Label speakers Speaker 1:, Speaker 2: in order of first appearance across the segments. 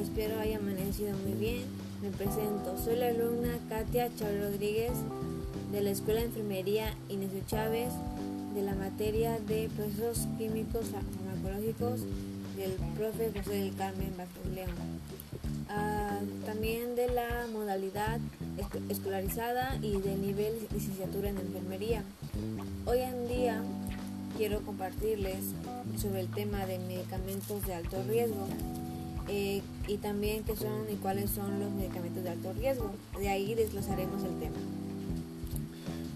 Speaker 1: Espero haya amanecido muy bien. Me presento. Soy la alumna Katia Chávez Rodríguez de la Escuela de Enfermería Inés Chávez de la materia de procesos químicos farmacológicos del profe José del Carmen León. Ah, también de la modalidad escolarizada y del nivel licenciatura en enfermería. Hoy en día quiero compartirles sobre el tema de medicamentos de alto riesgo eh, y también qué son y cuáles son los medicamentos de alto riesgo. De ahí desglosaremos el tema.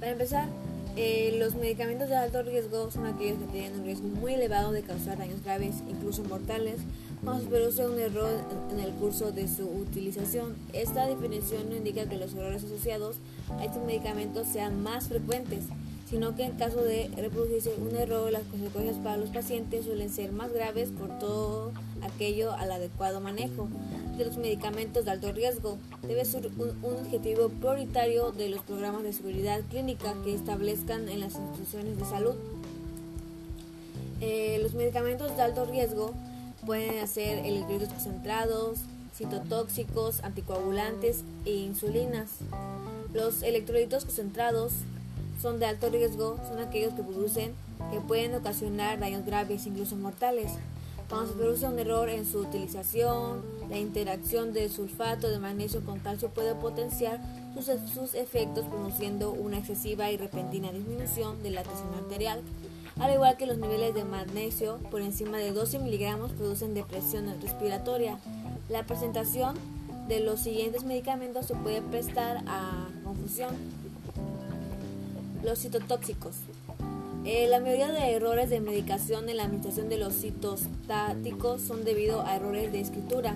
Speaker 1: Para empezar, eh, los medicamentos de alto riesgo son aquellos que tienen un riesgo muy elevado de causar daños graves, incluso mortales, cuando se produce un error en el curso de su utilización. Esta definición no indica que los errores asociados a estos medicamentos sean más frecuentes sino que en caso de reproducirse un error, las consecuencias para los pacientes suelen ser más graves por todo aquello al adecuado manejo de los medicamentos de alto riesgo. Debe ser un, objetivo prioritario de los programas de seguridad clínica que establezcan en las instituciones de salud. Eh, los medicamentos de alto riesgo pueden ser electrolitos concentrados, citotóxicos, anticoagulantes e insulinas. Los electrolitos concentrados son de alto riesgo son aquellos que producen que pueden ocasionar daños graves, incluso mortales. Cuando se produce un error en su utilización, la interacción del sulfato de magnesio con calcio puede potenciar sus, sus efectos produciendo una excesiva y repentina disminución de la tensión arterial. Al igual que los niveles de magnesio por encima de 12 miligramos producen depresión respiratoria. La presentación de los siguientes medicamentos se puede prestar a confusión. Los citotóxicos. Eh, la mayoría de errores de medicación en la administración de los citostáticos son debido a errores de escritura,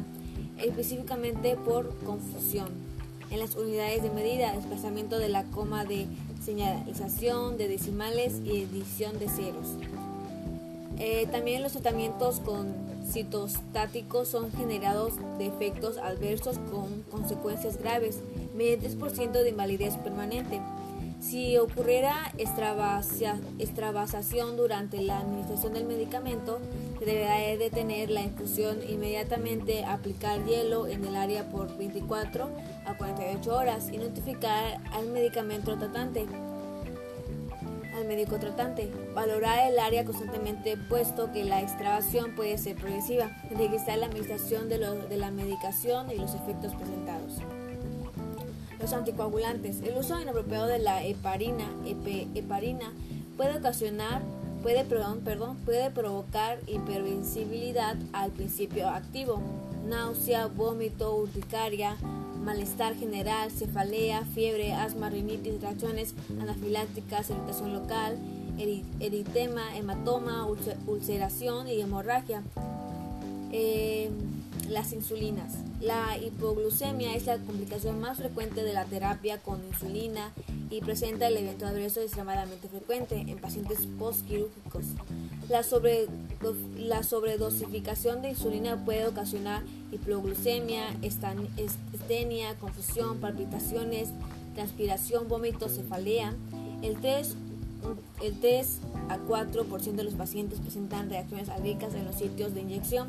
Speaker 1: específicamente por confusión en las unidades de medida, desplazamiento de la coma de señalización de decimales y edición de ceros. Eh, también los tratamientos con citostáticos son generados de efectos adversos con consecuencias graves, medio 10% de invalidez permanente. Si ocurriera extravasación durante la administración del medicamento, se deberá detener la infusión inmediatamente, aplicar hielo en el área por 24 a 48 horas y notificar al medicamento tratante al médico tratante, valorar el área constantemente puesto que la extravasación puede ser progresiva, registrar la administración de la medicación y los efectos presentados. Los anticoagulantes. El uso inapropiado de la heparina, heparina puede ocasionar puede, perdón, puede provocar hipersensibilidad al principio activo, náusea, vómito, urticaria, malestar general, cefalea, fiebre, asma, rinitis, reacciones anafilácticas, irritación local, eritema, hematoma, ulceración y hemorragia. Eh, las insulinas. La hipoglucemia es la complicación más frecuente de la terapia con insulina y presenta el evento adverso extremadamente frecuente en pacientes postquirúrgicos. La, sobre, la sobredosificación de insulina puede ocasionar hipoglucemia, estenia, confusión, palpitaciones, transpiración, vómito, cefalea. El 3, el 3 a 4% de los pacientes presentan reacciones alérgicas en los sitios de inyección.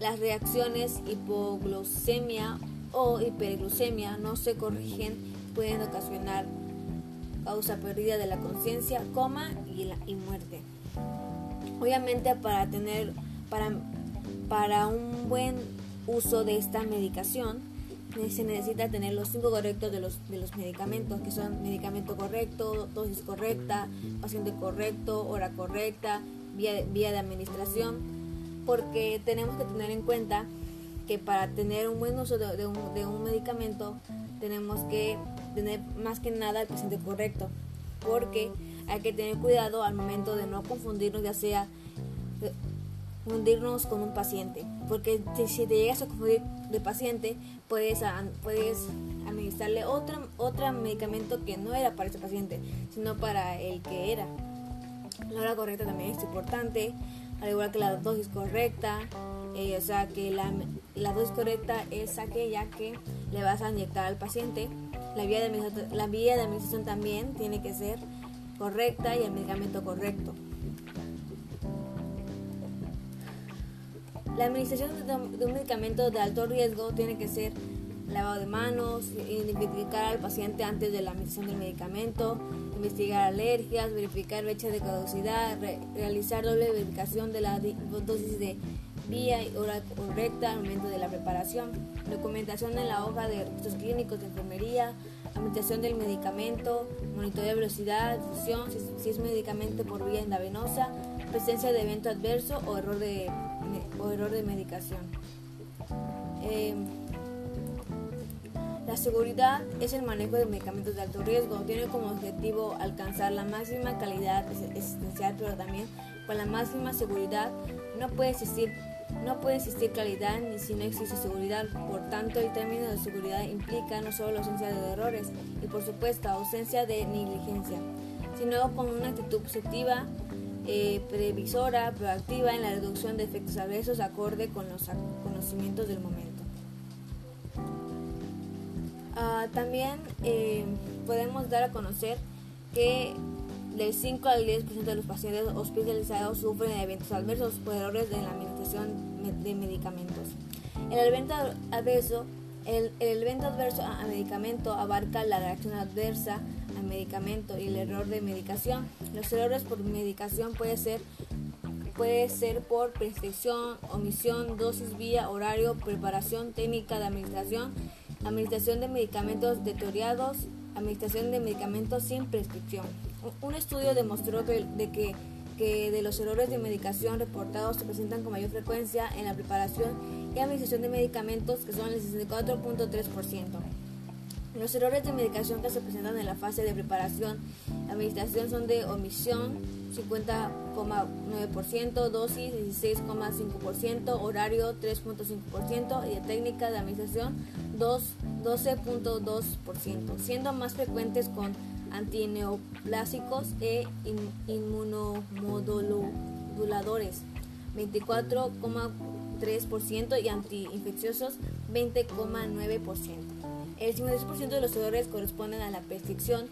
Speaker 1: Las reacciones hipoglucemia o hiperglucemia no se corrigen, pueden ocasionar causa pérdida de la conciencia, coma y, y, muerte. Obviamente para tener para, para un buen uso de esta medicación se necesita tener los cinco correctos de los, de los medicamentos, que son medicamento correcto, dosis correcta, paciente correcto, hora correcta, vía, vía de administración porque tenemos que tener en cuenta que para tener un buen uso de, un, medicamento tenemos que tener más que nada el paciente correcto, porque hay que tener cuidado al momento de no confundirnos, ya sea confundirnos con un paciente, porque si te llegas a confundir de paciente, puedes, puedes administrarle otro, otro medicamento que no era para ese paciente, sino para el que era. La hora correcta también es importante, al igual que la dosis correcta. Eh, o sea que la, la, dosis correcta es aquella que le vas a inyectar al paciente. La vía, de la vía de administración también tiene que ser correcta y el medicamento correcto. La administración de un medicamento de alto riesgo tiene que ser lavado de manos, identificar al paciente antes de la administración del medicamento, investigar alergias, verificar fecha de caducidad, realizar doble verificación de la dosis de vía y hora correcta al momento de la preparación, documentación en la hoja de registros clínicos de enfermería, administración del medicamento, monitoreo de velocidad, difusión, si, es medicamento por vía endovenosa, presencia de evento adverso o error de, o error de medicación. Eh, la seguridad es el manejo de medicamentos de alto riesgo. Tiene como objetivo alcanzar la máxima calidad existencial, pero también con la máxima seguridad. No puede existir no puede existir calidad ni si no existe seguridad. Por tanto, el término de seguridad implica no solo la ausencia de errores y, por supuesto, ausencia de negligencia, sino con una actitud positiva, eh, previsora, proactiva en la reducción de efectos adversos acorde con los conocimientos del momento. Ah, también eh, podemos dar a conocer que del 5 al 10% de los pacientes hospitalizados sufren eventos adversos por errores en la administración de medicamentos. El evento adverso, el, evento adverso a, medicamento abarca la reacción adversa al medicamento y el error de medicación. Los errores por medicación puede ser puede ser por prescripción, omisión, dosis, vía, horario, preparación, técnica de administración administración de medicamentos deteriorados, administración de medicamentos sin prescripción. Un estudio demostró que, de que, que, de los errores de medicación reportados se presentan con mayor frecuencia en la preparación y administración de medicamentos, que son el 64.3%. Los errores de medicación que se presentan en la fase de preparación y administración son de omisión 50,9%, dosis 16,5%, horario 3,5% y de técnica de administración 12.2%, siendo más frecuentes con antineoplásicos e inmunomoduladores 24,3% y antiinfecciosos 20,9%. El 56% de los errores corresponden a la prescripción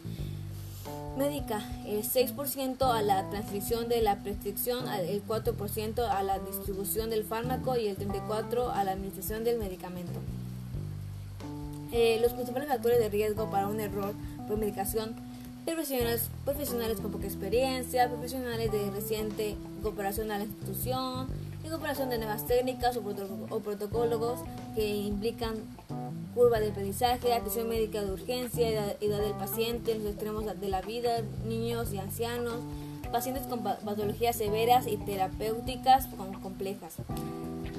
Speaker 1: médica, el 6% a la transcripción de la prescripción, el 4% a la distribución del fármaco y el 34% a la administración del medicamento. Eh, los principales factores de riesgo para un error por medicación profesionales, profesionales con poca experiencia, profesionales de reciente incorporación a la institución, incorporación de nuevas técnicas o, protocolos que implican curva de aprendizaje, atención médica de urgencia, edad, edad del paciente, los extremos de la vida, niños y ancianos, pacientes con patologías severas y terapéuticas complejas.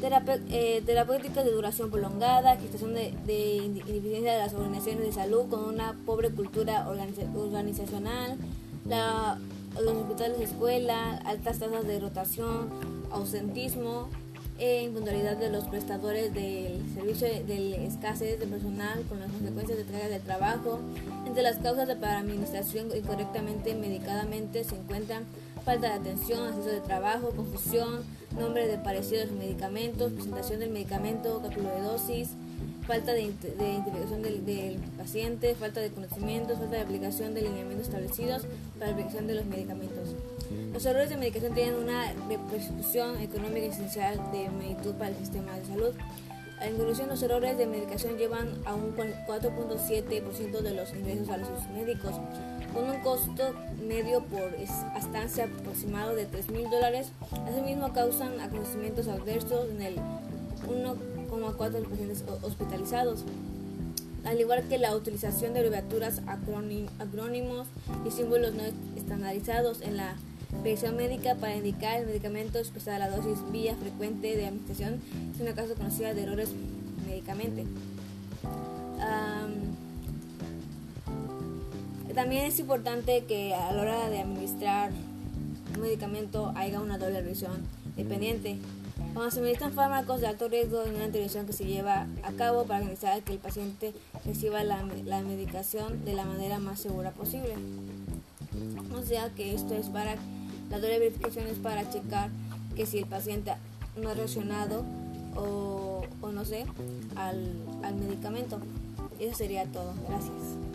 Speaker 1: Eh, terapéuticas de duración prolongada, gestación de, de de las organizaciones de salud con una pobre cultura organizacional, los hospitales de escuela, altas tasas de rotación, ausentismo, e impuntualidad de los prestadores del servicio de escasez de personal con las consecuencias de carga de trabajo. Entre las causas de para administración incorrectamente medicadamente se encuentran falta de atención, acceso de trabajo, confusión, nombre de parecidos medicamentos, presentación del medicamento, cálculo de dosis, falta de, identificación del, paciente, falta de conocimientos, falta de aplicación de lineamientos establecidos para la aplicación de los medicamentos. Los errores de medicación tienen una repercusión económica esencial de magnitud para el sistema de salud. La conclusión, los errores de medicación llevan a un 4.7% de los ingresos a los médicos, con un costo medio por estancia aproximado de 3 mil dólares. Asimismo, causan acontecimientos adversos en el 1,4% de los pacientes hospitalizados. Al igual que la utilización de abreviaturas, acrónimos y símbolos no estandarizados en la Presión médica para indicar el medicamento expresada la dosis vía frecuente de administración es una causa conocida de errores medicamente. También es importante que a la hora de administrar un medicamento haya una doble revisión dependiente. Cuando se administran fármacos de alto riesgo, hay una intervención que se lleva a cabo para garantizar que el paciente reciba la, medicación de la manera más segura posible. O sea que esto es para la doble verificación es para checar que si el paciente no ha reaccionado o, no sé al, al medicamento. Eso sería todo. Gracias.